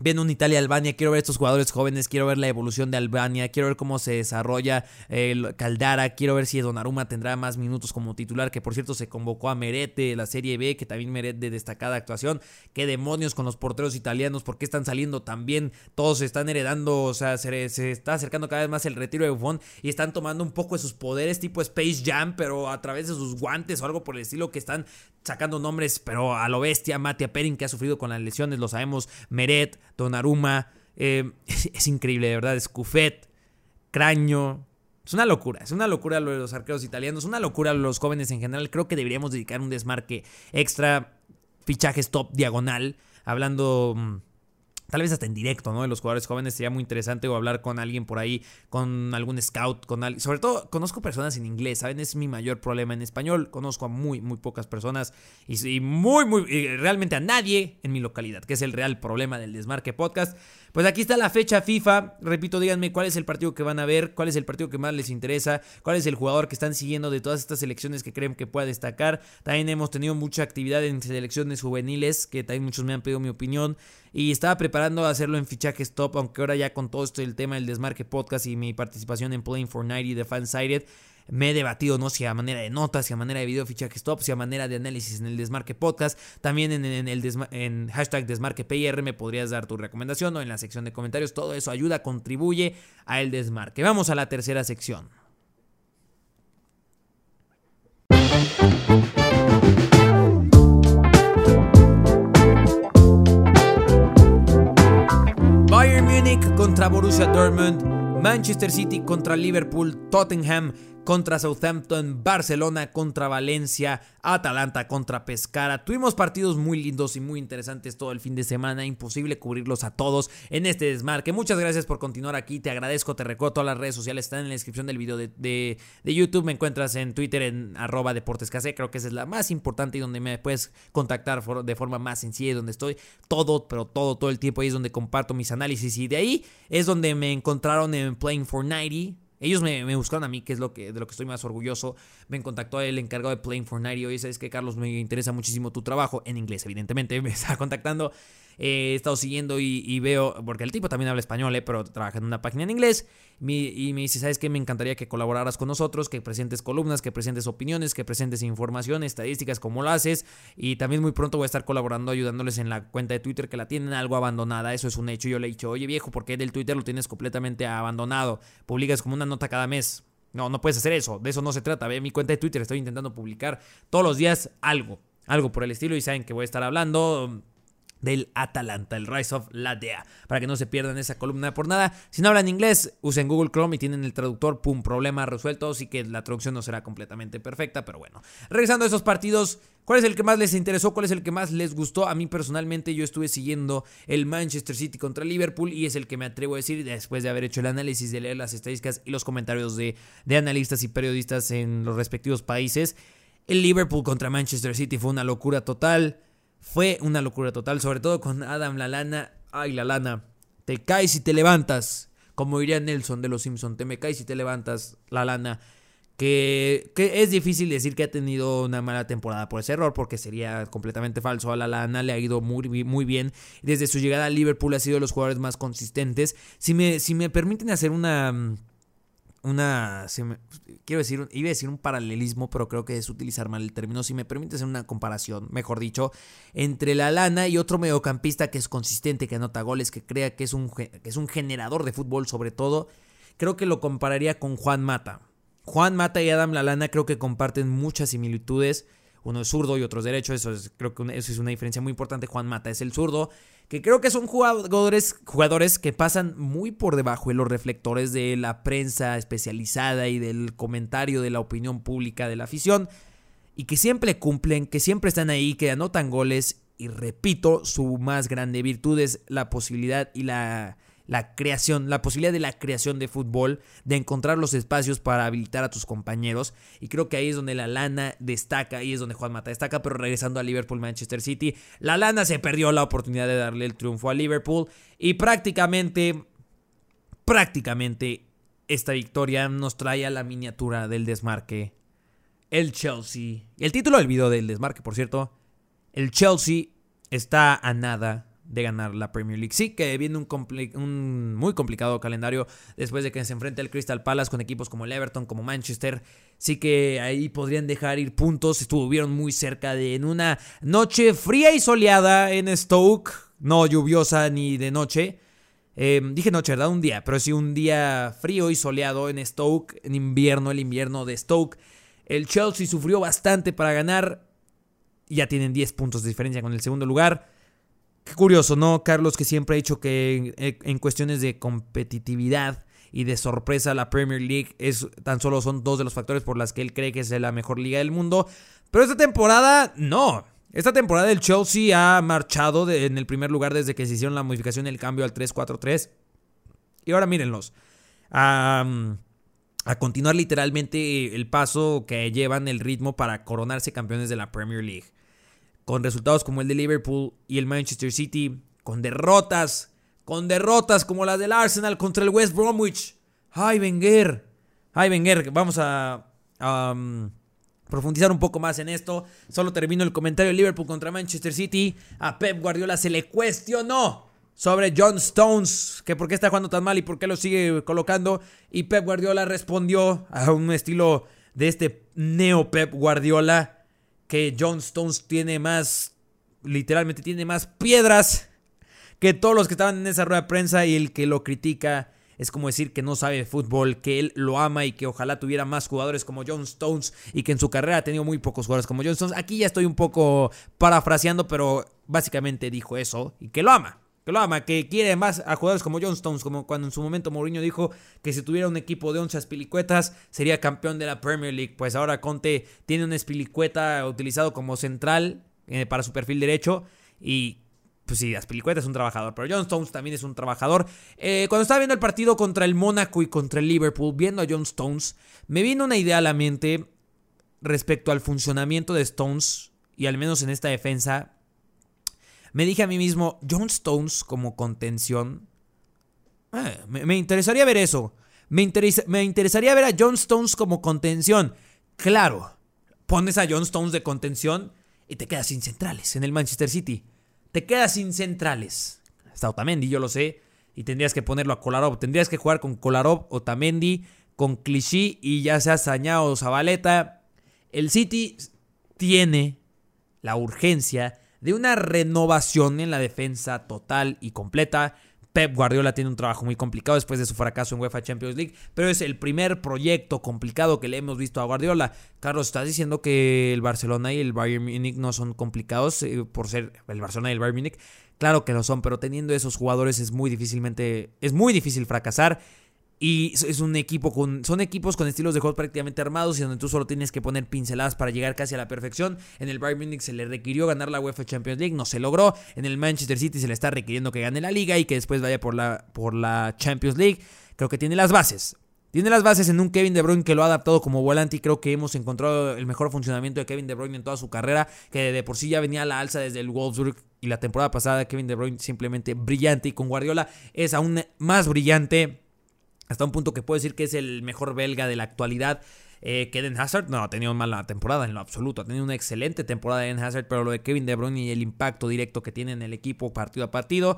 Viendo un Italia-Albania, quiero ver estos jugadores jóvenes, quiero ver la evolución de Albania, quiero ver cómo se desarrolla el Caldara, quiero ver si Donnarumma tendrá más minutos como titular, que por cierto se convocó a Meret de la Serie B, que también Meret de destacada actuación. Qué demonios con los porteros italianos, ¿por qué están saliendo tan bien? Todos se están heredando, o sea, se, se está acercando cada vez más el retiro de Buffon y están tomando un poco de sus poderes tipo Space Jam, pero a través de sus guantes o algo por el estilo que están sacando nombres, pero a lo bestia, Matia Perin que ha sufrido con las lesiones, lo sabemos, Meret, Donnarumma, eh, es, increíble, de verdad, Scufet, Craño, es una locura, es una locura lo de los arqueros italianos, una locura los jóvenes en general, creo que deberíamos dedicar un desmarque extra, fichajes top diagonal, hablando mm, tal vez hasta en directo, ¿no? De los jugadores jóvenes sería muy interesante o hablar con alguien por ahí, con algún scout, con alguien. Sobre todo, conozco personas en inglés, ¿saben? Es mi mayor problema en español. Conozco a muy, muy pocas personas y, muy, muy, realmente a nadie en mi localidad, que es el real problema del Desmarque Podcast. Pues aquí está la fecha FIFA. Repito, díganme cuál es el partido que van a ver, cuál es el partido que más les interesa, cuál es el jugador que están siguiendo de todas estas selecciones que creen que pueda destacar. También hemos tenido mucha actividad en selecciones juveniles, que también muchos me han pedido mi opinión. Y estaba preparando a hacerlo en fichajes top, aunque ahora ya con todo esto del tema del Desmarque Podcast y mi participación en Playing for 90 de Fansided me he debatido, no si a manera de notas, si a manera de video fichaje stop, si a manera de análisis en el Desmarque Podcast. También en, el en hashtag me podrías dar tu recomendación o en la sección de comentarios. Todo eso ayuda, contribuye a el desmarque. Vamos a la tercera sección. Contra Borussia Dortmund, Manchester City contra Liverpool, Tottenham contra Southampton, Barcelona contra Valencia, Atalanta contra Pescara. Tuvimos partidos muy lindos y muy interesantes todo el fin de semana, imposible cubrirlos a todos en este desmarque. Muchas gracias por continuar aquí, te agradezco, te recuerdo todas las redes sociales, están en la descripción del video de, YouTube, me encuentras en Twitter en arroba deportescase, creo que esa es la más importante y donde me puedes contactar de forma más sencilla y donde estoy todo, pero todo, todo el tiempo. Ahí es donde comparto mis análisis y de ahí es donde me encontraron en Playing for 90 ellos me, buscaron a mí, que es lo que, de lo que estoy más orgulloso. Me contactó el encargado de Playing for Night y oye, sabes que Carlos me interesa muchísimo tu trabajo, en inglés, evidentemente, me está contactando. He estado siguiendo y, veo, porque el tipo también habla español, eh, pero trabaja en una página en inglés, y me dice, ¿sabes qué? Me encantaría que colaboraras con nosotros, que presentes columnas, que presentes opiniones, que presentes información, estadísticas, como lo haces, y también muy pronto voy a estar colaborando, ayudándoles en la cuenta de Twitter que la tienen algo abandonada, eso es un hecho, yo le he dicho, oye viejo, ¿por qué del Twitter lo tienes completamente abandonado? Publicas como una nota cada mes. No, no puedes hacer eso, de eso no se trata, ve mi cuenta de Twitter, estoy intentando publicar todos los días algo, algo por el estilo, y saben que voy a estar hablando del Atalanta, el Rise of Ladea, para que no se pierdan esa columna por nada. Si no hablan inglés, usen Google Chrome y tienen el traductor, pum, problema resuelto, así que la traducción no será completamente perfecta, pero bueno. Regresando a esos partidos, ¿cuál es el que más les interesó? ¿Cuál es el que más les gustó? A mí personalmente yo estuve siguiendo el Manchester City contra Liverpool y es el que me atrevo a decir después de haber hecho el análisis, de leer las estadísticas y los comentarios de, de analistas y periodistas en los respectivos países. El Liverpool contra Manchester City fue una locura total. Fue una locura total, sobre todo con Adam la lana. Ay, la lana. Te caes y te levantas. Como diría Nelson de los Simpson, te me caes y te levantas, la lana. Que, que, es difícil decir que ha tenido una mala temporada por ese error, porque sería completamente falso. A la lana le ha ido muy, muy bien. Desde su llegada a Liverpool ha sido de los jugadores más consistentes. Si me, si me permiten hacer una una, quiero decir, iba a decir un paralelismo, pero creo que es utilizar mal el término. Si me permite hacer una comparación, mejor dicho, entre la lana y otro mediocampista que es consistente, que anota goles, que crea que es un, que es un generador de fútbol sobre todo, creo que lo compararía con Juan Mata. Juan Mata y Adam Lalana creo que comparten muchas similitudes. Uno es zurdo y otro es derecho, eso es, creo que eso es una diferencia muy importante. Juan Mata es el zurdo que creo que son jugadores, jugadores que pasan muy por debajo de los reflectores de la prensa especializada y del comentario de la opinión pública de la afición, y que siempre cumplen, que siempre están ahí, que anotan goles, y repito, su más grande virtud es la posibilidad y la la creación, la posibilidad de la creación de fútbol, de encontrar los espacios para habilitar a tus compañeros. Y creo que ahí es donde la lana destaca, ahí es donde Juan Mata destaca, pero regresando a Liverpool, Manchester City, la lana se perdió la oportunidad de darle el triunfo a Liverpool y prácticamente, prácticamente esta victoria nos trae a la miniatura del desmarque. El Chelsea, el título del video del desmarque, por cierto, el Chelsea está a nada de ganar la Premier League. Sí que viene un, muy complicado calendario después de que se enfrente al Crystal Palace con equipos como el Everton, como Manchester. Sí que ahí podrían dejar ir puntos. Estuvieron muy cerca de en una noche fría y soleada en Stoke. No lluviosa ni de noche. Em, dije noche, ¿verdad? Un día, pero sí un día frío y soleado en Stoke, en invierno, el invierno de Stoke. El Chelsea sufrió bastante para ganar. Ya tienen 10 puntos de diferencia con el segundo lugar. Qué curioso, ¿no? Carlos que siempre ha dicho que en, cuestiones de competitividad y de sorpresa la Premier League es tan solo son dos de los factores por las que él cree que es la mejor liga del mundo. Pero esta temporada no. Esta temporada el Chelsea ha marchado en el primer lugar desde que se hicieron la modificación el cambio al 3-4-3. Y ahora mírenlos. a continuar literalmente el paso que llevan el ritmo para coronarse campeones de la Premier League con resultados como el de Liverpool y el Manchester City, con derrotas, con derrotas como las del Arsenal contra el West Bromwich. Ay, Wenger. Ay, Wenger, vamos a, profundizar un poco más en esto. Solo termino el comentario de Liverpool contra Manchester City. A Pep Guardiola se le cuestionó sobre John Stones, que por qué está jugando tan mal y por qué lo sigue colocando. Y Pep Guardiola respondió a un estilo de este neo Pep Guardiola que John Stones tiene más, literalmente tiene más piedras que todos los que estaban en esa rueda de prensa y el que lo critica es como decir que no sabe fútbol, que él lo ama y que ojalá tuviera más jugadores como John Stones y que en su carrera ha tenido muy pocos jugadores como John Stones. Aquí ya estoy un poco parafraseando, pero básicamente dijo eso y que lo ama que lo ama, que quiere más a jugadores como John Stones, como cuando en su momento Mourinho dijo que si tuviera un equipo de 11 aspilicuetas sería campeón de la Premier League. Pues ahora Conte tiene una espilicueta utilizado como central eh, para su perfil derecho y pues sí, Aspilicueta es un trabajador, pero John Stones también es un trabajador. Eh, cuando estaba viendo el partido contra el Mónaco y contra el Liverpool, viendo a John Stones, me vino una idea a la mente respecto al funcionamiento de Stones y al menos en esta defensa me dije a mí mismo, John Stones como contención. Eh, me, interesaría ver eso. Me, interesaría ver a John Stones como contención. Claro, pones a John Stones de contención y te quedas sin centrales en el Manchester City. te quedas sin centrales. Está Otamendi, yo lo sé, y tendrías que ponerlo a Kolarov. Tendrías que jugar con Kolarov, Otamendi, con Clichy y ya sea Sañao o Zabaleta. El City tiene la urgencia de una renovación en la defensa total y completa. Pep Guardiola tiene un trabajo muy complicado después de su fracaso en UEFA Champions League, pero es el primer proyecto complicado que le hemos visto a Guardiola. Carlos, ¿estás diciendo que el Barcelona y el Bayern Munich no son complicados eh, por ser el Barcelona y el Bayern Munich? Claro que lo son, pero teniendo esos jugadores es muy difícilmente es muy difícil fracasar. Y es un equipo con. Son equipos con estilos de juego prácticamente armados y donde tú solo tienes que poner pinceladas para llegar casi a la perfección. En el Bayern Munich se le requirió ganar la UEFA Champions League, no se logró. En el Manchester City se le está requiriendo que gane la liga y que después vaya por la, por la Champions League. Creo que tiene las bases. Tiene las bases en un Kevin De Bruyne que lo ha adaptado como volante y creo que hemos encontrado el mejor funcionamiento de Kevin De Bruyne en toda su carrera, que de por sí ya venía a la alza desde el Wolfsburg y la temporada pasada Kevin De Bruyne simplemente brillante y con Guardiola es aún más brillante hasta un punto que puedo decir que es el mejor belga de la actualidad. Eh, que Hazard no ha tenido mala temporada en lo absoluto, ha tenido una excelente temporada de Hazard, pero lo de Kevin De Bruyne y el impacto directo que tiene en el equipo partido a partido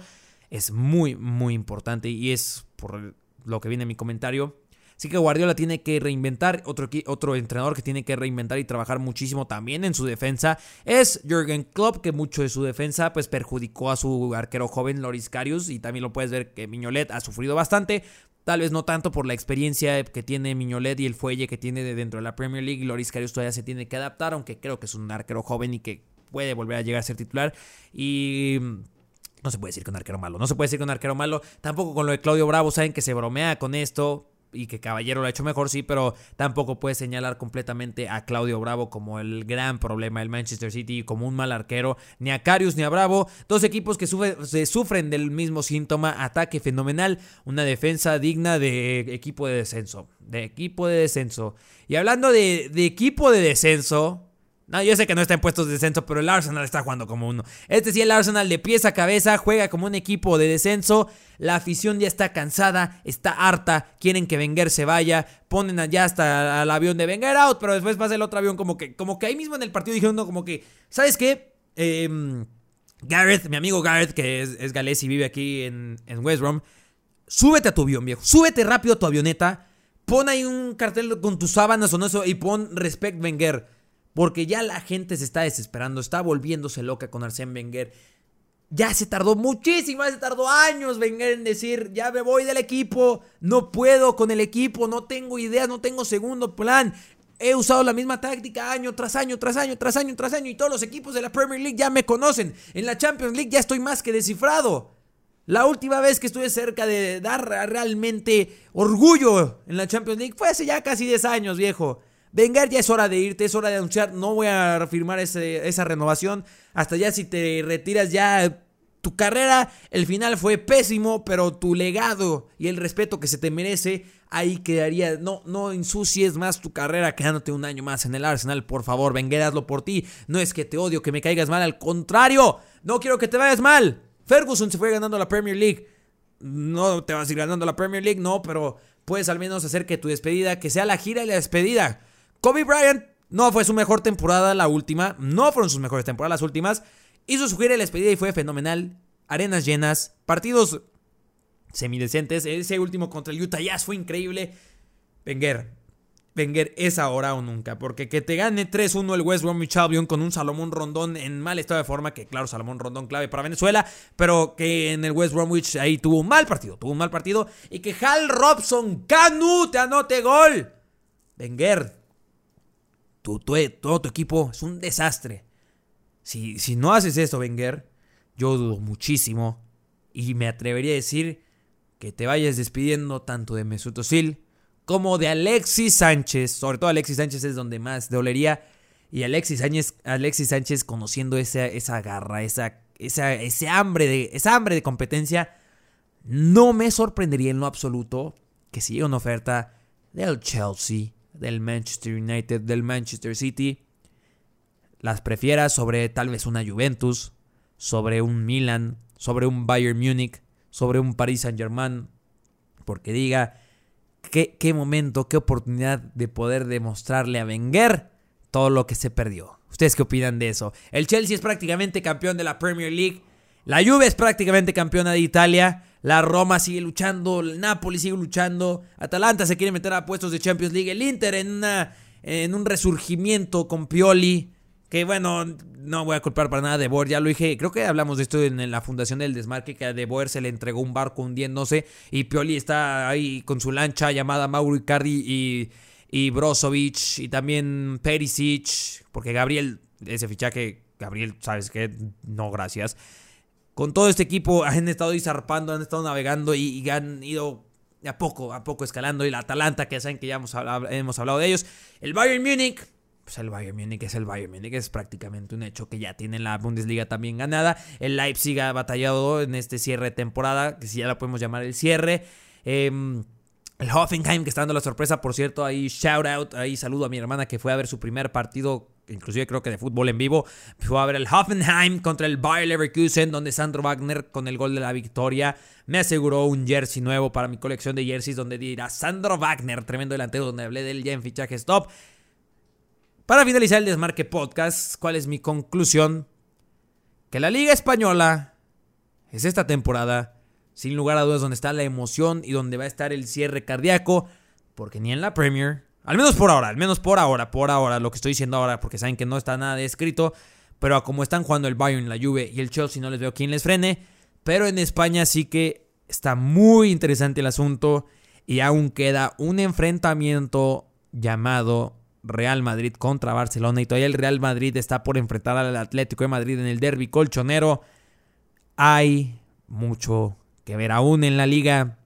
es muy, muy importante y es por lo que viene mi comentario. Así que Guardiola tiene que reinventar, otro, otro entrenador que tiene que reinventar y trabajar muchísimo también en su defensa es Jürgen Klopp, que mucho de su defensa pues perjudicó a su arquero joven Loris Karius y también lo puedes ver que Miñolet ha sufrido bastante, Tal vez no tanto por la experiencia que tiene Miñolet y el fuelle que tiene de dentro de la Premier League. Loris Karius todavía se tiene que adaptar, aunque creo que es un arquero joven y que puede volver a llegar a ser titular. Y mm, no se puede decir que un arquero malo. No se puede decir que un arquero malo. Tampoco con lo de Claudio Bravo. Saben que se bromea con esto y que Caballero lo ha hecho mejor, sí, pero tampoco puede señalar completamente a Claudio Bravo como el gran problema del Manchester City, como un mal arquero, ni a Carius ni a Bravo, dos equipos que se sufren del mismo síntoma, ataque fenomenal, una defensa digna de equipo de descenso, de equipo de descenso. Y hablando de, de equipo de descenso, no, yo sé que no está en puestos de descenso, pero el Arsenal está jugando como uno. Este sí, el Arsenal de pies a cabeza juega como un equipo de descenso. La afición ya está cansada, está harta, quieren que Wenger se vaya, ponen allá hasta al avión de Wenger out, pero después pasa el otro avión como que, como que ahí mismo en el partido dijeron como que, ¿sabes qué? Em, Gareth, mi amigo Gareth, que es, galés y vive aquí en, en West Brom, súbete a tu avión, viejo, súbete rápido a tu avioneta, pon ahí un cartel con tus sábanas o no eso y pon Respect Wenger. Porque ya la gente se está desesperando, está volviéndose loca con Arsène Wenger. Ya se tardó muchísimo, ya se tardó años Wenger en decir, ya me voy del equipo, no puedo con el equipo, no tengo idea, no tengo segundo plan. He usado la misma táctica año tras año, tras año, tras año, tras año y todos los equipos de la Premier League ya me conocen. En la Champions League ya estoy más que descifrado. La última vez que estuve cerca de dar realmente orgullo en la Champions League fue hace ya casi 10 años, viejo. Wenger, ya es hora de irte, es hora de anunciar, no voy a firmar esa renovación. Hasta ya si te retiras ya tu carrera, el final fue pésimo, pero tu legado y el respeto que se te merece, ahí quedaría. No, no ensucies más tu carrera quedándote un año más en el Arsenal, por favor, Wenger, hazlo por ti. No es que te odio, que me caigas mal, al contrario, no quiero que te vayas mal. Ferguson se fue ganando la Premier League. No te vas a ir ganando la Premier League, no, pero puedes al menos hacer que tu despedida, que sea la gira y la despedida. Kobe Bryant no fue su mejor temporada la última, no fueron sus mejores temporadas las últimas. Hizo su gira y la despedida y fue fenomenal. Arenas llenas, partidos semidecentes. Ese último contra el Utah Jazz fue increíble. Wenger, Wenger es ahora o nunca, porque que te gane 3-1 el West Bromwich Albion con un Salomón Rondón en mal estado de forma, que claro, Salomón Rondón clave para Venezuela, pero que en el West Bromwich ahí tuvo un mal partido, tuvo un mal partido, y que Hal Robson Canu te anote gol. Wenger, todo tu equipo es un desastre. Si, si no haces esto, Wenger, yo dudo muchísimo y me atrevería a decir que te vayas despidiendo tanto de Mesut Özil como de Alexis Sánchez. Sobre todo Alexis Sánchez es donde más dolería. Y Alexis Sánchez, Alexis Sánchez conociendo esa, esa garra, esa, esa, ese hambre de, esa hambre de competencia, no me sorprendería en lo absoluto que si llega una oferta del Chelsea, del Manchester United, del Manchester City, las prefiera sobre tal vez una Juventus, sobre un Milan, sobre un Bayern Múnich, sobre un Paris Saint Germain, porque diga qué, qué momento, qué oportunidad de poder demostrarle a Wenger todo lo que se perdió. ¿Ustedes qué opinan de eso? El Chelsea es prácticamente campeón de la Premier League. La Juve es prácticamente campeona de Italia. La Roma sigue luchando, el Napoli sigue luchando, Atalanta se quiere meter a puestos de Champions League, el Inter en, una, en un resurgimiento con Pioli, que bueno, no voy a culpar para nada de Boer, ya lo dije, creo que hablamos de esto en la fundación del desmarque, que a De Boer se le entregó un barco hundiéndose y Pioli está ahí con su lancha llamada Mauro Icardi y, y Brozovic y también Perisic, porque Gabriel, ese fichaje, Gabriel, ¿sabes qué? No, gracias con todo este equipo han estado ahí zarpando, han estado navegando y, han ido a poco, a poco escalando. Y la Atalanta, que saben que ya hemos hablado, hemos hablado de ellos. El Bayern Múnich, pues el Bayern Múnich es el Bayern Múnich, es prácticamente un hecho que ya tiene la Bundesliga también ganada. El Leipzig ha batallado en este cierre de temporada, que si ya la podemos llamar el cierre. Em, el Hoffenheim que está dando la sorpresa, por cierto, ahí shout out, ahí saludo a mi hermana que fue a ver su primer partido inclusive creo que de fútbol en vivo, fue a ver el Hoffenheim contra el Bayer Leverkusen, donde Sandro Wagner con el gol de la victoria me aseguró un jersey nuevo para mi colección de jerseys, donde dirá Sandro Wagner, tremendo delantero, donde hablé de él ya en fichaje stop. Para finalizar el Desmarque Podcast, ¿cuál es mi conclusión? Que la Liga Española es esta temporada, sin lugar a dudas, donde está la emoción y donde va a estar el cierre cardíaco, porque ni en la Premier al menos por ahora, al menos por ahora, por ahora, lo que estoy diciendo ahora, porque saben que no está nada escrito. Pero como están jugando el Bayern, la Juve y el Chelsea, no les veo quién les frene. Pero en España sí que está muy interesante el asunto. Y aún queda un enfrentamiento llamado Real Madrid contra Barcelona. Y todavía el Real Madrid está por enfrentar al Atlético de Madrid en el derby colchonero. Hay mucho que ver aún en la liga.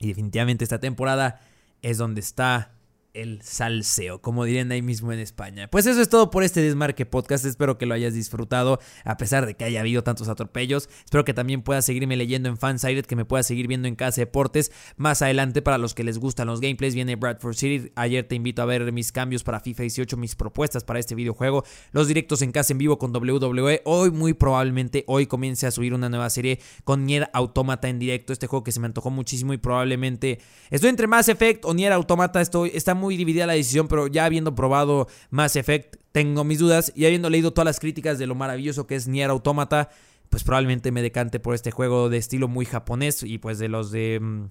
Y definitivamente esta temporada es donde está el salseo, como dirían ahí mismo en España. Pues eso es todo por este Desmarque Podcast. Espero que lo hayas disfrutado, a pesar de que haya habido tantos atropellos. Espero que también puedas seguirme leyendo en Fansided, que me puedas seguir viendo en Casa Deportes. Más adelante, para los que les gustan los gameplays, viene Bradford City. Ayer te invito a ver mis cambios para FIFA 18, mis propuestas para este videojuego, los directos en casa en vivo con WWE. Hoy, muy probablemente, hoy comience a subir una nueva serie con Nier Automata en directo. Este juego que se me antojó muchísimo y probablemente estoy entre Mass Effect o Nier Automata. Estoy, está muy dividida la decisión, pero ya habiendo probado Mass Effect, tengo mis dudas y habiendo leído todas las críticas de lo maravilloso que es Nier Automata, pues probablemente me decante por este juego de estilo muy japonés y pues de los de... Mm,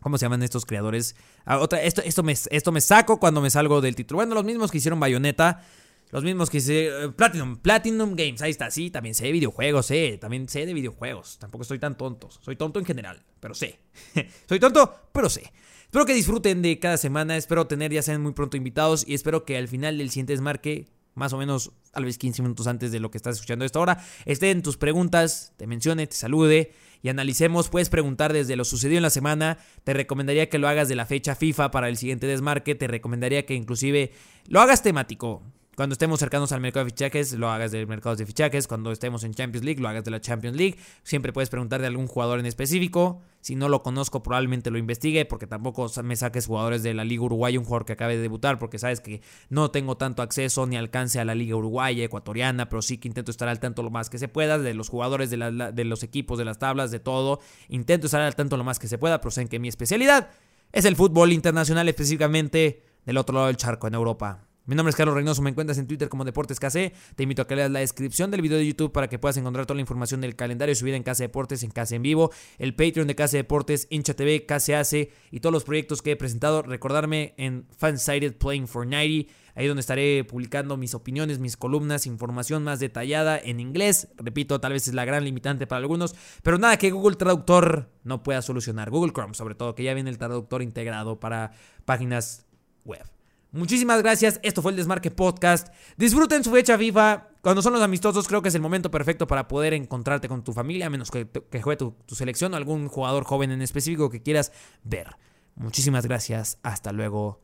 ¿Cómo se llaman estos creadores? Ah, esto, esto, me, esto me saco cuando me salgo del título. Bueno, los mismos que hicieron Bayonetta. Los mismos que hicieron... Eh, Platinum, Platinum Games, ahí está, sí, también sé de videojuegos, sé, también sé de videojuegos. Tampoco estoy tan tonto, soy tonto en general, pero sé. soy tonto, pero sé. Espero que disfruten de cada semana, espero tener ya sean muy pronto invitados y espero que al final del siguiente desmarque, más o menos tal vez 15 minutos antes de lo que estás escuchando esta hora, estén tus preguntas, te mencione, te salude y analicemos. Puedes preguntar desde lo sucedido en la semana. Te recomendaría que lo hagas de la fecha FIFA para el siguiente desmarque. Te recomendaría que inclusive lo hagas temático. Cuando estemos cercanos al mercado de fichajes, lo hagas del mercado de fichajes. Cuando estemos en Champions League, lo hagas de la Champions League. Siempre puedes preguntar de algún jugador en específico. Si no lo conozco, probablemente lo investigue, porque tampoco me saques jugadores de la Liga Uruguaya, un jugador que acabe de debutar, porque sabes que no tengo tanto acceso ni alcance a la Liga Uruguaya, ecuatoriana, pero sí que intento estar al tanto lo más que se pueda, de los jugadores, de, de los equipos, de las tablas, de todo. Intento estar al tanto lo más que se pueda, pero saben que mi especialidad es el fútbol internacional, específicamente del otro lado del charco, en Europa. Mi nombre es Carlos Reynoso, me encuentras en Twitter como Deportes KC. Te invito a que leas la descripción del video de YouTube para que puedas encontrar toda la información del calendario subida en Casa Deportes, en Casa en Vivo, el Patreon de Casa Deportes, Hincha TV, Hace y todos los proyectos que he presentado. Recordarme en Fansided Playing for 90, ahí donde estaré publicando mis opiniones, mis columnas, información más detallada en inglés. Repito, tal vez es la gran limitante para algunos, pero nada que Google Traductor no pueda solucionar. Google Chrome, sobre todo, que ya viene el traductor integrado para páginas web. Muchísimas gracias. Esto fue el Desmarque Podcast. Disfruten su fecha FIFA. Cuando son los amistosos, creo que es el momento perfecto para poder encontrarte con tu familia, a menos que, juegue tu, tu selección o algún jugador joven en específico que quieras ver. Muchísimas gracias. Hasta luego.